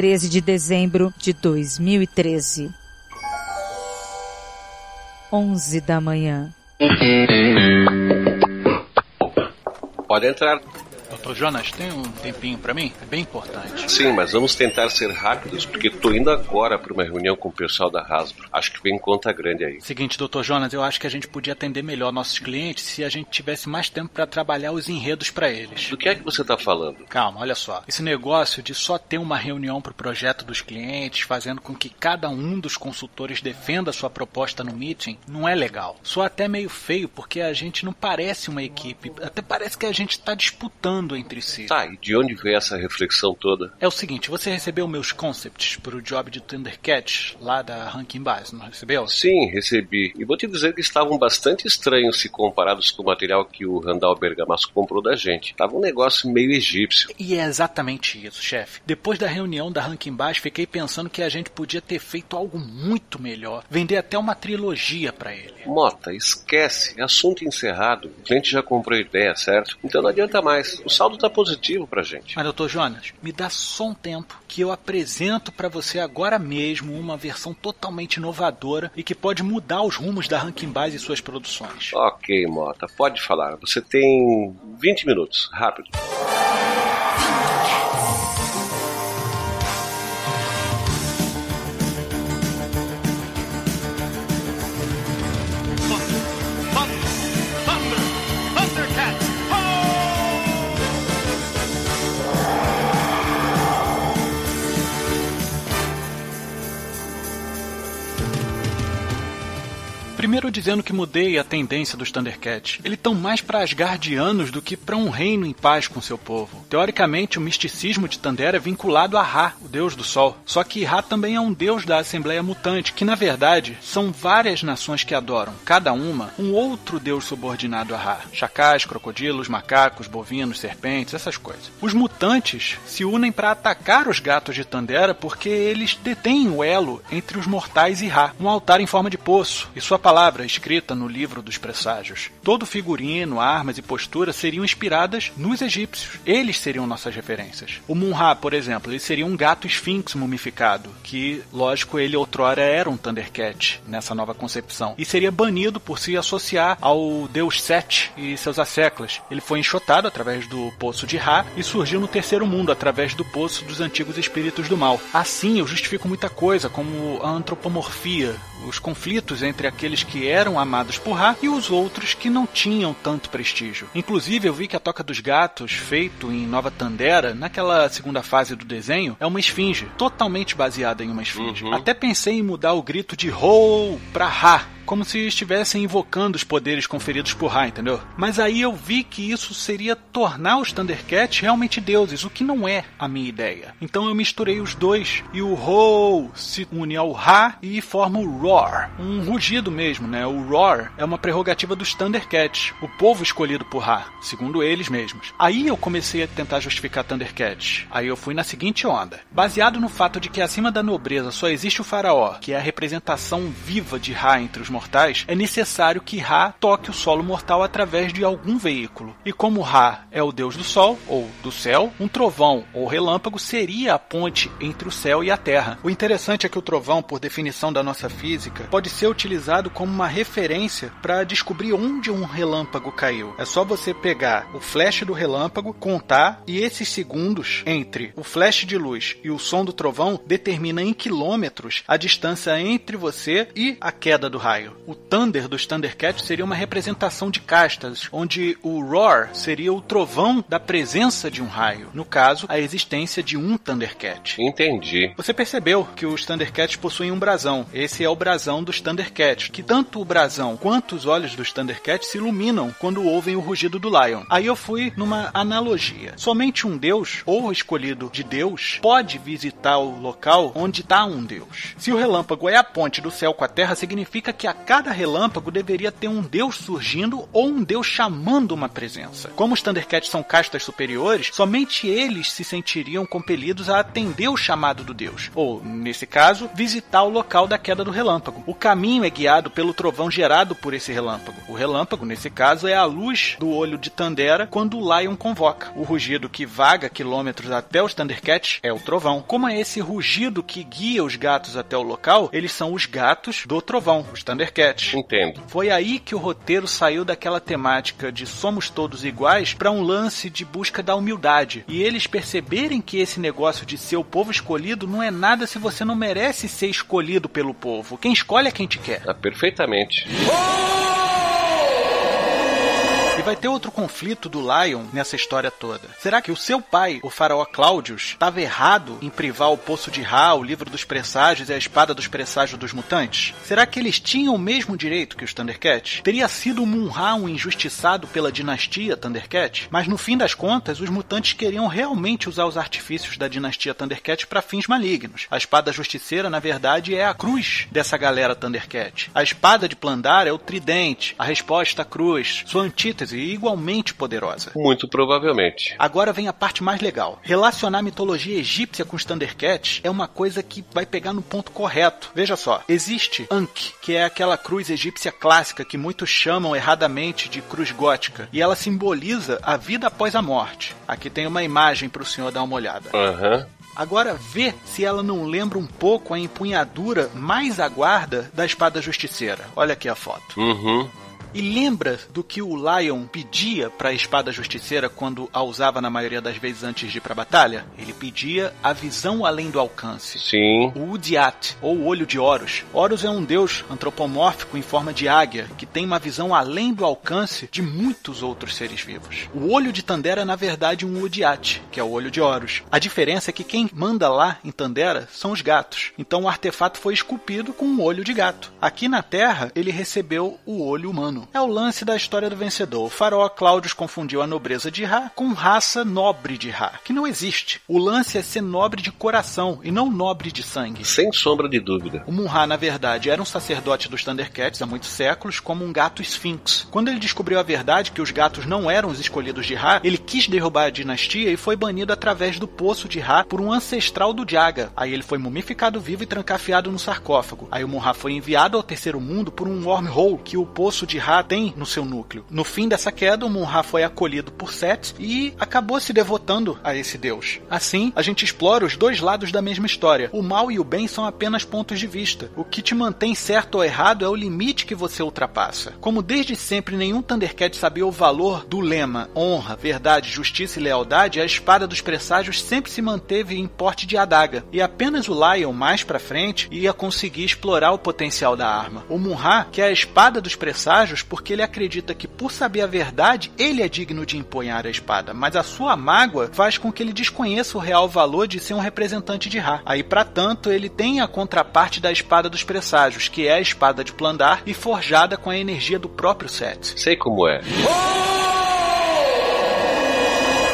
13 de dezembro de 2013. 11 da manhã. Pode entrar. Doutor Jonas, tem um tempinho para mim? É bem importante. Sim, mas vamos tentar ser rápidos, porque tô indo agora para uma reunião com o pessoal da Hasbro. Acho que vem conta grande aí. Seguinte, doutor Jonas, eu acho que a gente podia atender melhor nossos clientes se a gente tivesse mais tempo para trabalhar os enredos para eles. Do que é que você tá falando? Calma, olha só. Esse negócio de só ter uma reunião pro projeto dos clientes, fazendo com que cada um dos consultores defenda sua proposta no meeting, não é legal. Só até meio feio, porque a gente não parece uma equipe. Até parece que a gente tá disputando entre si. Tá, e de onde veio essa reflexão toda? É o seguinte, você recebeu meus concepts pro job de Thundercat lá da Rankin Bass, não recebeu? Sim, recebi. E vou te dizer que estavam bastante estranhos se comparados com o material que o Randall Bergamasco comprou da gente. Tava um negócio meio egípcio. E é exatamente isso, chefe. Depois da reunião da Rankin Bass, fiquei pensando que a gente podia ter feito algo muito melhor. Vender até uma trilogia para ele. Mota, esquece. Assunto encerrado. O cliente já comprou ideia, certo? Então não adianta mais. O saldo tá positivo pra gente. Mas, doutor Jonas, me dá só um tempo que eu apresento para você agora mesmo uma versão totalmente inovadora e que pode mudar os rumos da Rankin Bass e suas produções. Ok, Mota, pode falar. Você tem 20 minutos. Rápido. Primeiro dizendo que mudei a tendência dos Thundercats. Eles estão mais para asgardianos do que para um reino em paz com seu povo. Teoricamente, o misticismo de Thunder é vinculado a Ra, o deus do sol. Só que Ra também é um deus da Assembleia Mutante, que na verdade são várias nações que adoram, cada uma, um outro deus subordinado a Ra. Chacais, crocodilos, macacos, bovinos, serpentes, essas coisas. Os mutantes se unem para atacar os gatos de Tandera porque eles detêm o elo entre os mortais e Ra, um altar em forma de poço, e sua palavra escrita no livro dos presságios. Todo figurino, armas e postura seriam inspiradas nos egípcios. Eles seriam nossas referências. O Munra, por exemplo, ele seria um gato esfinx mumificado, que, lógico, ele outrora era um Thundercat nessa nova concepção, e seria banido por se associar ao deus Set e seus asseclas. Ele foi enxotado através do poço de Ra e surgiu no terceiro mundo através do poço dos antigos espíritos do mal. Assim, eu justifico muita coisa, como a antropomorfia, os conflitos entre aqueles que eram amados por Ra e os outros que não tinham tanto prestígio. Inclusive, eu vi que a Toca dos Gatos, feito em Nova Tandera, naquela segunda fase do desenho, é uma esfinge, totalmente baseada em uma esfinge. Uhum. Até pensei em mudar o grito de Ho pra Ra, como se estivessem invocando os poderes conferidos por Ra, entendeu? Mas aí eu vi que isso seria tornar os Thundercats realmente deuses, o que não é a minha ideia. Então eu misturei os dois e o Ho se une ao Ra e forma o Roar, um rugido mesmo, né? O Roar é uma prerrogativa dos Thundercats, o povo escolhido por Ra, segundo eles mesmos. Aí eu comecei a tentar justificar Thundercats. Aí eu fui na seguinte onda. Baseado no fato de que acima da nobreza só existe o faraó, que é a representação viva de Ra entre os mortais, é necessário que Ra toque o solo mortal através de algum veículo. E como Ra é o deus do sol, ou do céu, um trovão ou relâmpago seria a ponte entre o céu e a terra. O interessante é que o trovão, por definição da nossa física, pode ser utilizado como uma referência para descobrir onde um relâmpago caiu. É só você pegar o flash do relâmpago, contar, e esses segundos entre o flash de luz e o som do trovão determina em quilômetros a distância entre você e a queda do raio. O Thunder dos Thundercats seria uma representação de castas, onde o Roar seria o trovão da presença de um raio. No caso, a existência de um Thundercat. Entendi. Você percebeu que os Thundercats possuem um brasão. Esse é o brasão dos Thundercats, que tanto o brasão quanto os olhos dos Thundercats se iluminam quando ouvem o rugido do Lion. Aí eu fui numa analogia. Somente um deus, ou escolhido de Deus, pode visitar o local onde está um deus. Se o relâmpago é a ponte do céu com a terra, significa que a cada relâmpago deveria ter um deus surgindo ou um deus chamando uma presença. Como os Thundercats são castas superiores, somente eles se sentiriam compelidos a atender o chamado do deus, ou, nesse caso, visitar o local da queda do relâmpago. O caminho é guiado pelo trovão gerado por esse relâmpago. O relâmpago, nesse caso, é a luz do olho de Tandera quando o Lion convoca. O rugido que vaga quilômetros até os Thundercats é o trovão. Como é esse rugido que guia os gatos até o local, eles são os gatos do trovão, os. Entendo. Foi aí que o roteiro saiu daquela temática de somos todos iguais para um lance de busca da humildade. E eles perceberem que esse negócio de ser o povo escolhido não é nada se você não merece ser escolhido pelo povo. Quem escolhe é quem te quer. Ah, perfeitamente. E vai ter outro conflito do Lion nessa história toda. Será que o seu pai, o faraó Cláudius, estava errado em privar o Poço de Ra, o livro dos presságios e a espada dos presságios dos mutantes? Será que eles tinham o mesmo direito que os Thundercats? Teria sido Mun-Ra um injustiçado pela dinastia Thundercat? Mas no fim das contas, os mutantes queriam realmente usar os artifícios da dinastia Thundercat para fins malignos. A espada justiceira, na verdade, é a cruz dessa galera Thundercat. A espada de Plandar é o tridente, a resposta a cruz, sua antítese e igualmente poderosa. Muito provavelmente. Agora vem a parte mais legal. Relacionar a mitologia egípcia com os Thundercats é uma coisa que vai pegar no ponto correto. Veja só, existe Ankh, que é aquela cruz egípcia clássica que muitos chamam erradamente de cruz gótica, e ela simboliza a vida após a morte. Aqui tem uma imagem para o senhor dar uma olhada. Aham. Agora vê se ela não lembra um pouco a empunhadura mais aguarda da espada justiceira. Olha aqui a foto. Uhum. E lembra do que o Lion pedia para a espada justiceira quando a usava na maioria das vezes antes de ir para a batalha? Ele pedia a visão além do alcance. Sim. O Udiat, ou o Olho de Horus. Horus é um deus antropomórfico em forma de águia, que tem uma visão além do alcance de muitos outros seres vivos. O Olho de Tandera é, na verdade, um Udiat, que é o Olho de Horus. A diferença é que quem manda lá em Tandera são os gatos. Então o artefato foi esculpido com um olho de gato. Aqui na Terra, ele recebeu o olho humano. É o lance da história do vencedor. O faraó Cláudios confundiu a nobreza de Ra com raça nobre de Ra, que não existe. O lance é ser nobre de coração e não nobre de sangue. Sem sombra de dúvida. O Mun-Ra, na verdade, era um sacerdote dos Thundercats há muitos séculos, como um gato Sphinx. Quando ele descobriu a verdade que os gatos não eram os escolhidos de Ra, ele quis derrubar a dinastia e foi banido através do poço de Ra por um ancestral do Jaga. Aí ele foi mumificado vivo e trancafiado no sarcófago. Aí o Mun-Ra foi enviado ao terceiro mundo por um wormhole que o poço de Ra tem no seu núcleo. No fim dessa queda, o Mun-Ra foi acolhido por Set e acabou se devotando a esse deus. Assim, a gente explora os dois lados da mesma história. O mal e o bem são apenas pontos de vista. O que te mantém certo ou errado é o limite que você ultrapassa. Como desde sempre nenhum Thundercat sabia o valor do lema honra, verdade, justiça e lealdade, a espada dos presságios sempre se manteve em porte de adaga. E apenas o Lion, mais pra frente, ia conseguir explorar o potencial da arma. O Mun-Ra, que é a espada dos presságios, porque ele acredita que por saber a verdade, ele é digno de empunhar a espada, mas a sua mágoa faz com que ele desconheça o real valor de ser um representante de Ra. Aí, para tanto, ele tem a contraparte da espada dos presságios, que é a espada de Plandar e forjada com a energia do próprio Set. Sei como é.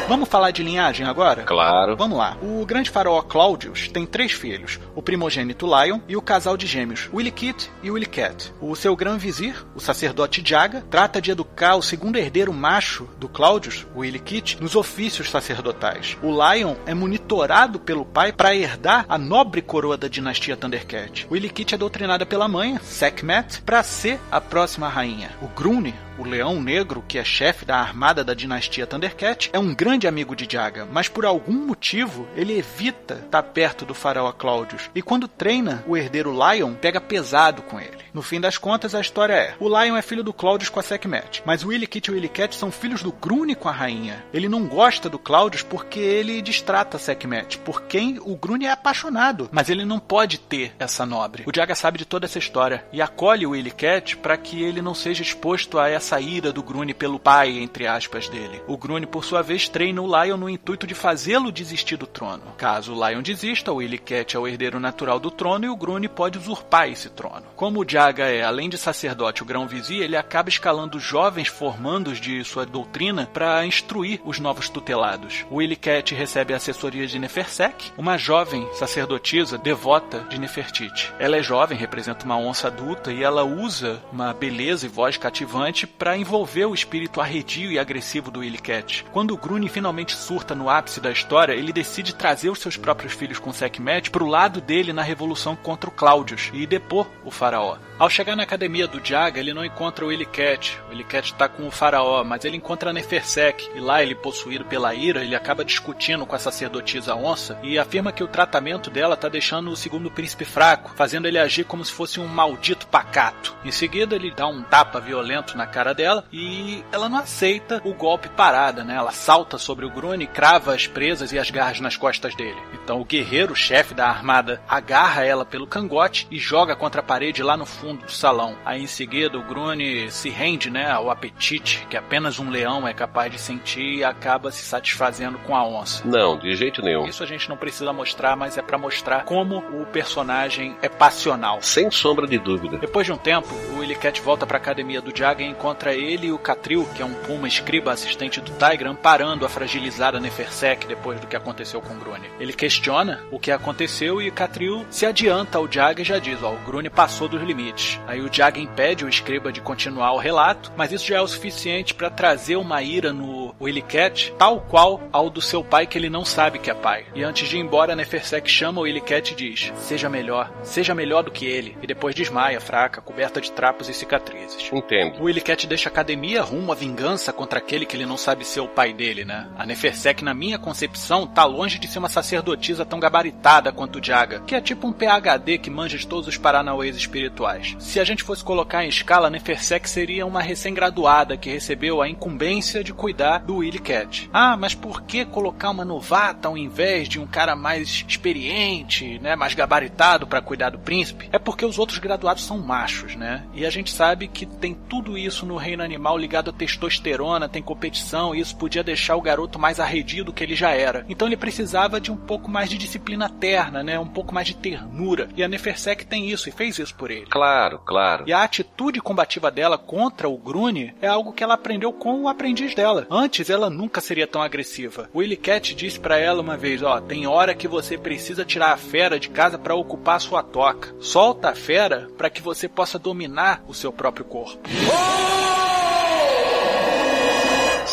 Vamos falar de linhagem agora? Claro. Vamos lá. O grande faraó Claudius tem três filhos: o primogênito Lion e o casal de gêmeos Willikit e Willicat. O seu grão vizir, o sacerdote Jaga, trata de educar o segundo herdeiro macho do Claudius, o Willikit, nos ofícios sacerdotais. O Lion é monitorado pelo pai para herdar a nobre coroa da dinastia Thundercat. O Willikit é doutrinada pela mãe, Sekhmet, para ser a próxima rainha. O Grune, o Leão Negro, que é chefe da armada da dinastia Thundercat, é um grande amigo de Jaga, mas por algum motivo ele evita estar perto do faraó Claudius. E quando treina, o herdeiro Lion pega pesado com ele. No fim das contas, a história é: o Lion é filho do Claudius com a Sekhmet, mas o Willikit e o Willicat são filhos do Grune com a rainha. Ele não gosta do Claudius porque ele distrata a Sekhmet, por quem o Grune é apaixonado, mas ele não pode ter essa nobre. O Jaga sabe de toda essa história e acolhe o Willicat para que ele não seja exposto a essa ira do Grune pelo pai, entre aspas, dele. O Grune, por sua vez, treina o Lion no intuito de fazê-lo desistir do trono. Caso o Lion desista, o Willicat é o herdeiro natural do trono e o Grune pode usurpar esse trono. Como o Jaga é, além de sacerdote, o grão-vizir, ele acaba escalando jovens formandos de sua doutrina para instruir os novos tutelados. O Willicat recebe a assessoria de Nefersek, uma jovem sacerdotisa devota de Nefertiti. Ela é jovem, representa uma onça adulta e ela usa uma beleza e voz cativante para envolver o espírito arredio e agressivo do Willicat. Quando o finalmente surta no ápice da história, ele decide trazer os seus próprios filhos com Sekhmet para o lado dele na revolução contra o Cláudios e depor o faraó. Ao chegar na academia do Jaga, ele não encontra o Willicat. O Willicat está com o faraó, mas ele encontra Nefersek. E lá, ele possuído pela ira, ele acaba discutindo com a sacerdotisa onça e afirma que o tratamento dela está deixando o segundo príncipe fraco, fazendo ele agir como se fosse um maldito pacato. Em seguida, ele dá um tapa violento na cara dela e ela não aceita o golpe parada, né? Ela salta sobre o Grune, crava as presas e as garras nas costas dele. Então, o guerreiro, chefe da armada, agarra ela pelo cangote e joga contra a parede lá no fundo fundo do salão. Aí em seguida o Grune se rende né, ao apetite que apenas um leão é capaz de sentir e acaba se satisfazendo com a onça. Não, de jeito nenhum. Isso a gente não precisa mostrar, mas é para mostrar como o personagem é passional. Sem sombra de dúvida. Depois de um tempo, o Willicat volta para a academia do Jaga e encontra ele e o Catril, que é um puma escriba assistente do Tigran, parando a fragilizada Nefersek depois do que aconteceu com Grune. Ele questiona o que aconteceu e Catril se adianta ao Jaga e já diz: ó, o Grune passou dos limites. Aí o Jaga impede o escriba de continuar o relato, mas isso já é o suficiente para trazer uma ira no Willicat, tal qual ao do seu pai que ele não sabe que é pai. E antes de ir embora, Nefersek chama o Willicat e diz: Seja melhor, seja melhor do que ele. E depois desmaia, fraca, coberta de trapos e cicatrizes. Entendo. O Willicat deixa a academia rumo à vingança contra aquele que ele não sabe ser o pai dele, né? A Nefersek, na minha concepção, tá longe de ser uma sacerdotisa tão gabaritada quanto o Jaga, que é tipo um PhD que manja de todos os paranauês espirituais. Se a gente fosse colocar em escala, Nefersek seria uma recém-graduada que recebeu a incumbência de cuidar do Willy Cat. Ah, mas por que colocar uma novata ao invés de um cara mais experiente, né, mais gabaritado para cuidar do príncipe? É porque os outros graduados são machos, né? E a gente sabe que tem tudo isso no reino animal ligado a testosterona, tem competição, e isso podia deixar o garoto mais arredio do que ele já era. Então ele precisava de um pouco mais de disciplina terna, né? Um pouco mais de ternura. E a Nefersek tem isso e fez isso por ele. Claro Claro, claro. E a atitude combativa dela contra o Grune é algo que ela aprendeu com o aprendiz dela. Antes ela nunca seria tão agressiva. Willy Cat disse para ela uma vez, ó, tem hora que você precisa tirar a fera de casa para ocupar sua toca. Solta a fera para que você possa dominar o seu próprio corpo. Oh!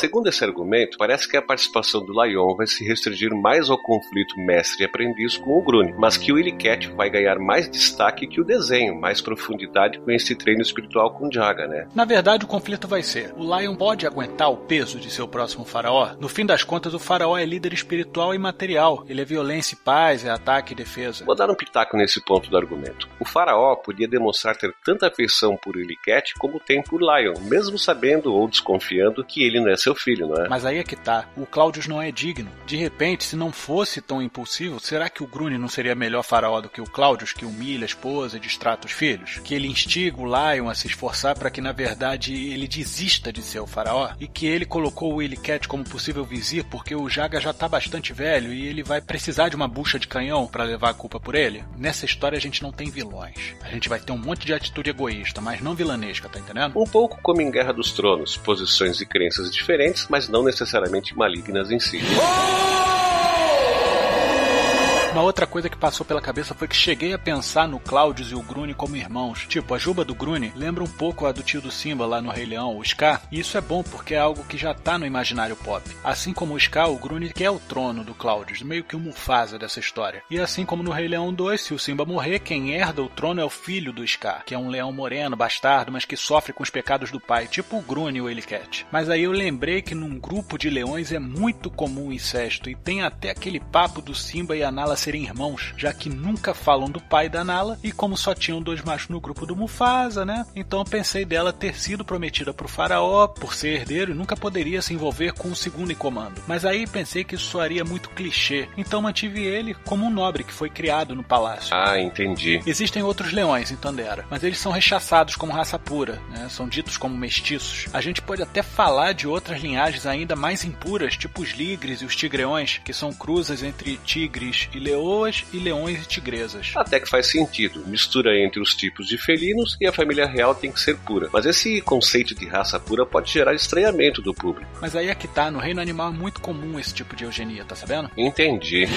Segundo esse argumento, parece que a participação do Lion vai se restringir mais ao conflito mestre e aprendiz com o Grune, mas que o Illicat vai ganhar mais destaque que o desenho, mais profundidade com esse treino espiritual com Jaga, né? Na verdade, o conflito vai ser: o Lion pode aguentar o peso de seu próximo faraó? No fim das contas, o faraó é líder espiritual e material. Ele é violência e paz, é ataque e defesa. Vou dar um pitaco nesse ponto do argumento. O faraó podia demonstrar ter tanta afeição por Illicat como tem por Lion, mesmo sabendo ou desconfiando que ele não é seu seu filho, não é? Mas aí é que tá. O Claudius não é digno. De repente, se não fosse tão impulsivo, será que o Grune não seria melhor faraó do que o Claudius, que humilha a esposa e distrata os filhos? Que ele instiga o Lion a se esforçar para que, na verdade, ele desista de ser o faraó? E que ele colocou o Willy Cat como possível vizir porque o Jaga já tá bastante velho e ele vai precisar de uma bucha de canhão para levar a culpa por ele? Nessa história a gente não tem vilões. A gente vai ter um monte de atitude egoísta, mas não vilanesca, tá entendendo? Um pouco como em Guerra dos Tronos, posições e crenças diferentes diferentes, mas não necessariamente malignas em si. Uma outra coisa que passou pela cabeça foi que cheguei a pensar no Claudius e o Grune como irmãos. Tipo, a Juba do Grune lembra um pouco a do tio do Simba lá no Rei Leão, o Scar, e isso é bom porque é algo que já tá no imaginário pop. Assim como o Scar, o Grune quer o trono do Claudius, meio que o Mufasa dessa história. E assim como no Rei Leão 2, se o Simba morrer, quem herda o trono é o filho do Scar, que é um leão moreno, bastardo, mas que sofre com os pecados do pai, tipo o Grune e o Elicat. Mas aí eu lembrei que num grupo de leões é muito comum o incesto, e tem até aquele papo do Simba e a Nala serem irmãos, já que nunca falam do pai da Nala, e como só tinham dois machos no grupo do Mufasa, né? Então pensei dela ter sido prometida pro faraó, por ser herdeiro, e nunca poderia se envolver com o segundo em comando. Mas aí pensei que isso soaria muito clichê, então mantive ele como um nobre que foi criado no palácio. Ah, entendi. Existem outros leões em Tandera, mas eles são rechaçados como raça pura, né? são ditos como mestiços. A gente pode até falar de outras linhagens ainda mais impuras, tipo os ligres e os tigreões, que são cruzas entre tigres e leoas e leões e tigresas. Até que faz sentido. Mistura entre os tipos de felinos e a família real tem que ser pura. Mas esse conceito de raça pura pode gerar estranhamento do público. Mas aí é que tá, no reino animal é muito comum esse tipo de eugenia, tá sabendo? Entendi.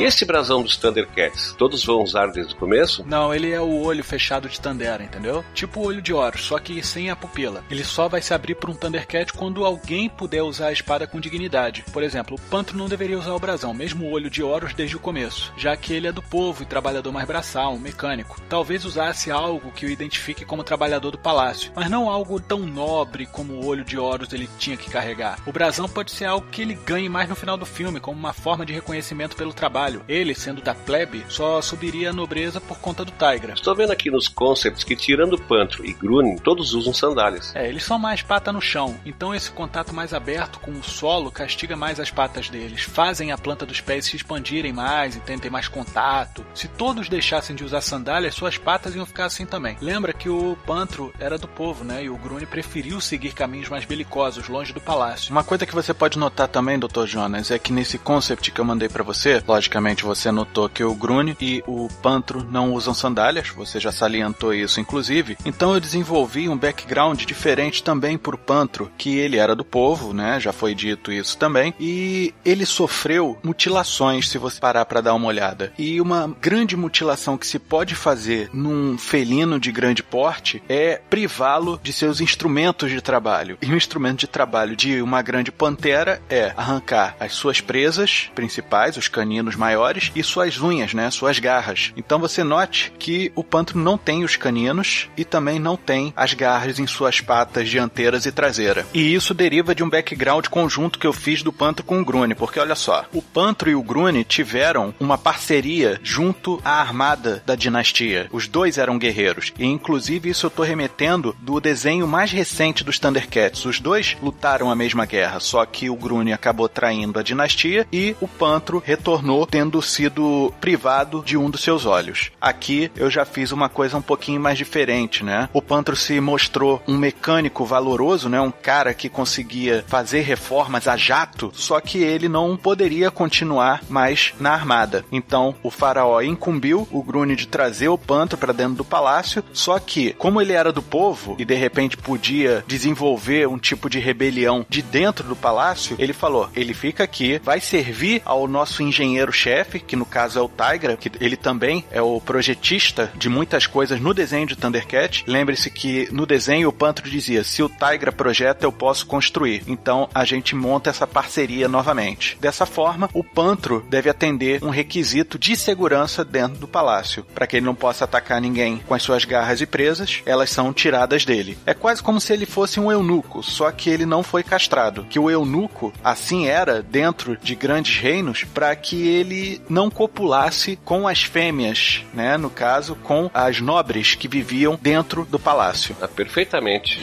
E esse brasão dos Thundercats, todos vão usar desde o começo? Não, ele é o olho fechado de Tandera, entendeu? Tipo o olho de Horus, só que sem a pupila. Ele só vai se abrir para um Thundercat quando alguém puder usar a espada com dignidade. Por exemplo, o Pantro não deveria usar o brasão, mesmo o olho de Horus desde o começo, já que ele é do povo e trabalhador mais braçal, um mecânico. Talvez usasse algo que o identifique como trabalhador do palácio, mas não algo tão nobre como o olho de Horus ele tinha que carregar. O brasão pode ser algo que ele ganhe mais no final do filme, como uma forma de reconhecimento pelo trabalho. Ele, sendo da plebe, só subiria a nobreza por conta do Tigra. Estou vendo aqui nos concepts que, tirando Pantro e Grune, todos usam sandálias. É, eles são mais pata no chão, então esse contato mais aberto com o solo castiga mais as patas deles, fazem a planta dos pés se expandirem mais e tentem mais contato. Se todos deixassem de usar sandálias, suas patas iam ficar assim também. Lembra que o Pantro era do povo, né? E o Grune preferiu seguir caminhos mais belicosos, longe do palácio. Uma coisa que você pode notar também, Dr. Jonas, é que nesse concept que eu mandei para você, logicamente você notou que o Grune e o Pantro não usam sandálias, você já salientou isso inclusive. Então eu desenvolvi um background diferente também por Pantro, que ele era do povo, né? Já foi dito isso também, e ele sofreu mutilações, se você parar para dar uma olhada. E uma grande mutilação que se pode fazer num felino de grande porte é privá-lo de seus instrumentos de trabalho. E o instrumento de trabalho de uma grande pantera é arrancar as suas presas principais, os caninos maiores e suas unhas, né, suas garras. Então você note que o pantro não tem os caninos e também não tem as garras em suas patas dianteiras e traseira. E isso deriva de um background conjunto que eu fiz do pantro com o Grune, porque olha só, o pantro e o Grune tiveram uma parceria junto à armada da dinastia. Os dois eram guerreiros e inclusive isso eu tô remetendo do desenho mais recente dos Thundercats. Os dois lutaram a mesma guerra, só que o Grune acabou traindo a dinastia e o pantro retornou tendo sido privado de um dos seus olhos. Aqui eu já fiz uma coisa um pouquinho mais diferente, né? O Pantro se mostrou um mecânico valoroso, né? Um cara que conseguia fazer reformas a jato, só que ele não poderia continuar mais na armada. Então o faraó incumbiu o Grune de trazer o Pantro para dentro do palácio, só que como ele era do povo e de repente podia desenvolver um tipo de rebelião de dentro do palácio, ele falou: ele fica aqui, vai servir ao nosso engenheiro-chefe chefe, que no caso é o Tigra, que ele também é o projetista de muitas coisas no desenho de Thundercat. Lembre-se que no desenho o Pantro dizia: se o Tigra projeta, eu posso construir. Então a gente monta essa parceria novamente. Dessa forma, o Pantro deve atender um requisito de segurança dentro do palácio, para que ele não possa atacar ninguém com as suas garras e presas, elas são tiradas dele. É quase como se ele fosse um eunuco, só que ele não foi castrado. Que o eunuco assim era dentro de grandes reinos para que ele não copulasse com as fêmeas, né? No caso, com as nobres que viviam dentro do palácio. Ah, perfeitamente.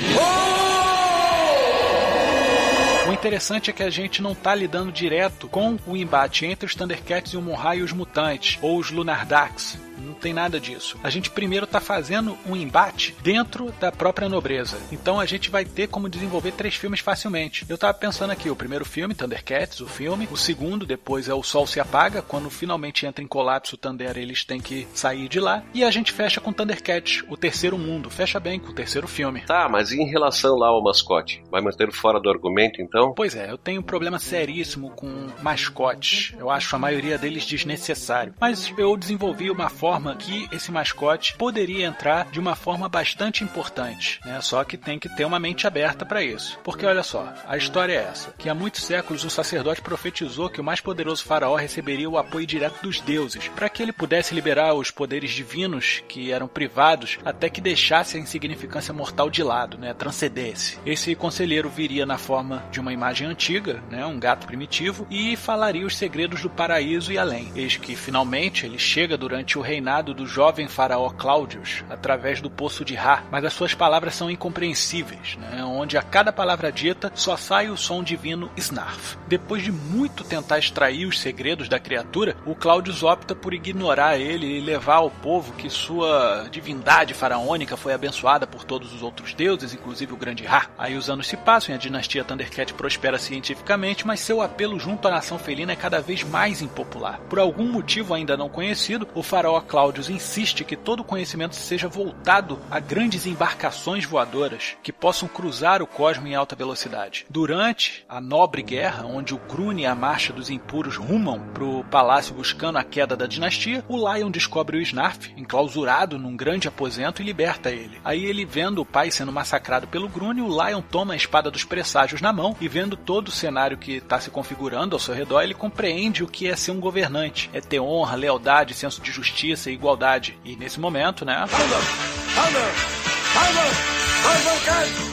O interessante é que a gente não tá lidando direto com o embate entre os Thundercats e o Monrai e os mutantes, ou os Lunardax Não tem nada disso. A gente primeiro está fazendo um embate dentro da própria nobreza. Então a gente vai ter como desenvolver três filmes facilmente. Eu tava pensando aqui, o primeiro filme, Thundercats, o filme. O segundo, depois é O Sol se Apaga. Quando finalmente entra em colapso o Thunder, eles têm que sair de lá. E a gente fecha com Thundercats, o terceiro mundo. Fecha bem com o terceiro filme. Tá, mas e em relação lá ao mascote? Vai manter fora do argumento então? Pois é, eu tenho um problema seríssimo com mascotes. Eu acho a maioria deles desnecessário. Mas eu desenvolvi uma forma que esse mascote poderia entrar de uma forma bastante importante, né? Só que tem que ter uma mente aberta para isso. Porque olha só, a história é essa: que há muitos séculos o sacerdote profetizou que o mais poderoso faraó receberia o apoio direto dos deuses, para que ele pudesse liberar os poderes divinos que eram privados até que deixasse a insignificância mortal de lado, né? Transcendesse. Esse conselheiro viria na forma de uma imagem antiga, né? Um gato primitivo e falaria os segredos do paraíso e além. Eis que finalmente ele chega durante o reinado do jovem faraó Cláudios, através do poço de Ra, mas as suas palavras são incompreensíveis, né? onde a cada palavra dita só sai o som divino Snarf. Depois de muito tentar extrair os segredos da criatura, o Cláudios opta por ignorar ele e levar ao povo que sua divindade faraônica foi abençoada por todos os outros deuses, inclusive o grande Ra. Aí os anos se passam e a dinastia Thundercat prospera cientificamente, mas seu apelo junto à nação felina é cada vez mais impopular. Por algum motivo ainda não conhecido, o faraó Cláudios insiste que todo conhecimento seja voltado a grandes embarcações voadoras que possam cruzar o cosmo em alta velocidade. Durante a nobre guerra, onde o Grune e a marcha dos impuros rumam para o palácio buscando a queda da dinastia, o Lion descobre o Snarf, enclausurado num grande aposento, e liberta ele. Aí ele, vendo o pai sendo massacrado pelo Grune, o Lion toma a espada dos presságios na mão e vendo todo o cenário que está se configurando ao seu redor, ele compreende o que é ser um governante. É ter honra, lealdade, senso de justiça e igualdade. E nesse momento, né?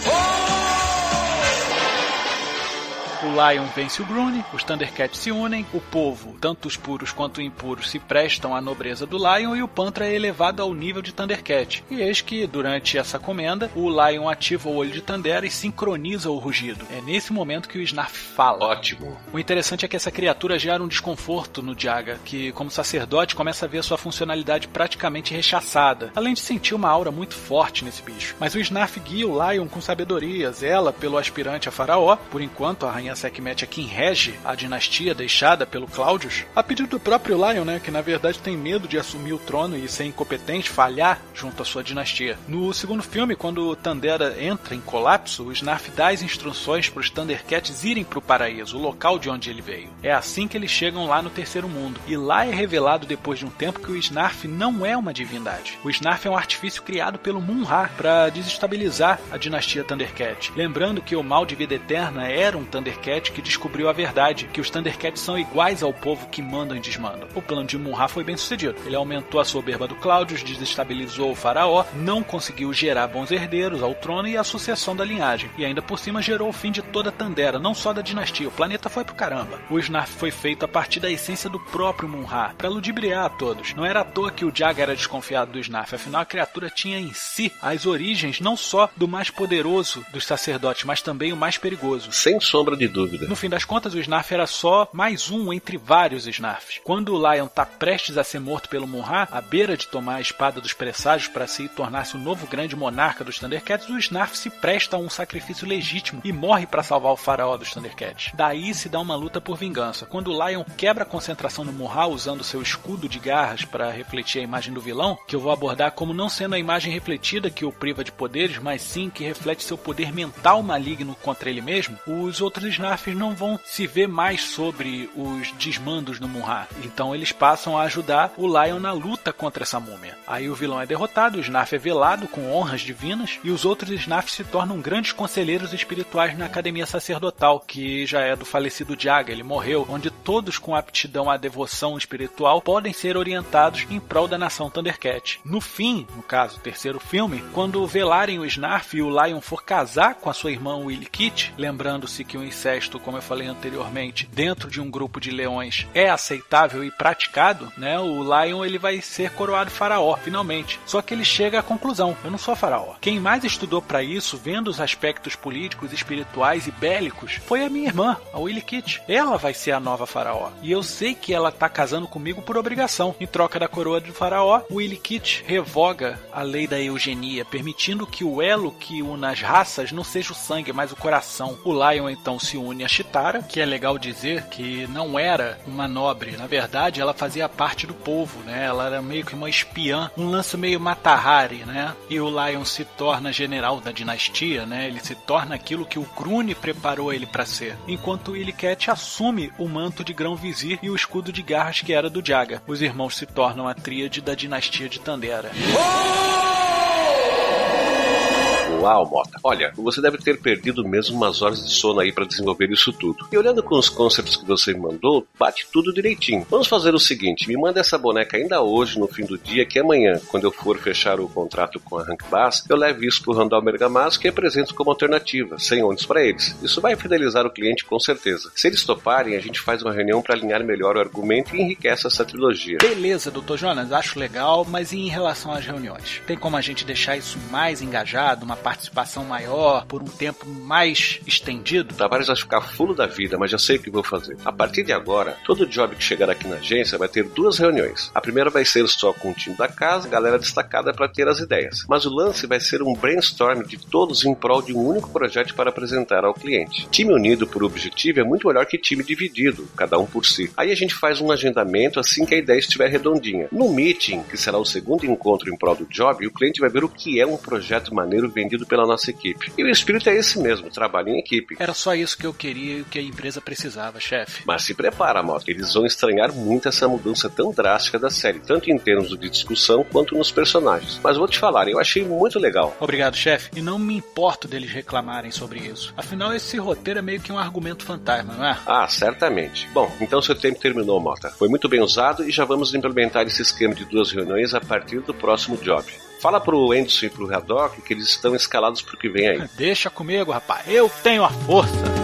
Oh! O Lion vence o Grune, os Thundercats se unem, o povo, tanto os puros quanto os impuros, se prestam à nobreza do Lion e o Pantra é elevado ao nível de Thundercat. E eis que, durante essa comenda, o Lion ativa o olho de Tandera e sincroniza o rugido. É nesse momento que o Snarf fala. Ótimo. O interessante é que essa criatura gera um desconforto no Jaga, que, como sacerdote, começa a ver sua funcionalidade praticamente rechaçada, além de sentir uma aura muito forte nesse bicho. Mas o Snarf guia o Lion com sabedoria, zela pelo aspirante a faraó, por enquanto a rainha Sekhmet é quem rege a dinastia deixada pelo Cláudios, a pedido do próprio Lion, né, que na verdade tem medo de assumir o trono e ser incompetente, falhar junto à sua dinastia. No segundo filme, quando Tandera entra em colapso, o Snarf dá as instruções para os Thundercats irem para o paraíso, o local de onde ele veio. É assim que eles chegam lá no terceiro mundo. E lá é revelado depois de um tempo que o Snarf não é uma divindade. O Snarf é um artifício criado pelo Mun-Ra para desestabilizar a dinastia Thundercat. Lembrando que o mal de vida eterna era um Thundercat que descobriu a verdade, que os Thundercats são iguais ao povo que mandam e desmandam. O plano de Munra foi bem sucedido. Ele aumentou a soberba do Cláudios, desestabilizou o faraó, não conseguiu gerar bons herdeiros ao trono e a sucessão da linhagem. E ainda por cima gerou o fim de toda a Tandera, não só da dinastia. O planeta foi pro caramba. O Snarf foi feito a partir da essência do próprio Munra, para ludibriar a todos. Não era à toa que o Jaga era desconfiado do Snarf, afinal a criatura tinha em si as origens não só do mais poderoso dos sacerdotes, mas também o mais perigoso. Sem sombra de dúvida. No fim das contas, o Snarf era só mais um entre vários Snarfs. Quando o Lion tá prestes a ser morto pelo Munra, à beira de tomar a espada dos presságios para se tornar-se o novo grande monarca dos Thundercats, o Snarf se presta a um sacrifício legítimo e morre para salvar o faraó dos Thundercats. Daí se dá uma luta por vingança. Quando o Lion quebra a concentração no Munra usando seu escudo de garras para refletir a imagem do vilão, que eu vou abordar como não sendo a imagem refletida que o priva de poderes, mas sim que reflete seu poder mental maligno contra ele mesmo, os outros Snarfs não vão se ver mais sobre os desmandos no Munra. Então eles passam a ajudar o Lion na luta contra essa múmia. Aí o vilão é derrotado, o Snarf é velado com honras divinas e os outros Snarfs se tornam grandes conselheiros espirituais na academia sacerdotal, que já é do falecido Jaga, ele morreu, onde todos com aptidão à devoção espiritual podem ser orientados em prol da nação Thundercat. No fim, no caso, terceiro filme, quando velarem o Snarf e o Lion for casar com a sua irmã Willy Kit, lembrando-se que o incesto como eu falei anteriormente, dentro de um grupo de leões é aceitável e praticado, né? O Lion ele vai ser coroado faraó, finalmente. Só que ele chega à conclusão: eu não sou faraó. Quem mais estudou para isso, vendo os aspectos políticos, espirituais e bélicos, foi a minha irmã, a Willy Kit. Ela vai ser a nova faraó. E eu sei que ela tá casando comigo por obrigação. Em troca da coroa do faraó, Willy Kit revoga a lei da eugenia, permitindo que o elo que une as raças não seja o sangue, mas o coração. O Lion então se une a Chitara, que é legal dizer que não era uma nobre. Na verdade, ela fazia parte do povo, né? Ela era meio que uma espiã, um lance meio Matahari, né? E o Lion se torna general da dinastia, né? Ele se torna aquilo que o Grune preparou ele para ser. Enquanto Illicat assume o manto de grão-vizir e o escudo de garras que era do Jaga. Os irmãos se tornam a tríade da dinastia de Tandera. Uau, Mota. Olha, você deve ter perdido mesmo umas horas de sono aí para desenvolver isso tudo. E olhando com os concepts que você me mandou, bate tudo direitinho. Vamos fazer o seguinte: me manda essa boneca ainda hoje, no fim do dia, que amanhã, quando eu for fechar o contrato com a Rank Bass, eu levo isso pro Randall Mergamas que apresento como alternativa, sem ondas para eles. Isso vai fidelizar o cliente com certeza. Se eles toparem, a gente faz uma reunião para alinhar melhor o argumento e enriquece essa trilogia. Beleza, doutor Jonas, acho legal, mas e em relação às reuniões? Tem como a gente deixar isso mais engajado, uma participação maior, por um tempo mais estendido? Tavares vai ficar fulo da vida, mas já sei o que vou fazer. A partir de agora, todo job que chegar aqui na agência vai ter duas reuniões. A primeira vai ser só com o time da casa, galera destacada para ter as ideias. Mas o lance vai ser um brainstorm de todos em prol de um único projeto para apresentar ao cliente. Time unido por objetivo é muito melhor que time dividido, cada um por si. Aí a gente faz um agendamento assim que a ideia estiver redondinha. No meeting, que será o segundo encontro em prol do job, o cliente vai ver o que é um projeto maneiro vendido pela nossa equipe. E o espírito é esse mesmo, trabalho em equipe. Era só isso que eu queria e o que a empresa precisava, chefe. Mas se prepara, Mota. Eles vão estranhar muito essa mudança tão drástica da série, tanto em termos de discussão quanto nos personagens. Mas vou te falar, eu achei muito legal. Obrigado, chefe. E não me importo deles reclamarem sobre isso. Afinal, esse roteiro é meio que um argumento fantasma, não é? Ah, certamente. Bom, então seu tempo terminou, Mota. Foi muito bem usado e já vamos implementar esse esquema de duas reuniões a partir do próximo job. Fala pro Anderson e pro Haddock que eles estão escalados pro que vem aí. Deixa comigo, rapaz. Eu tenho a força.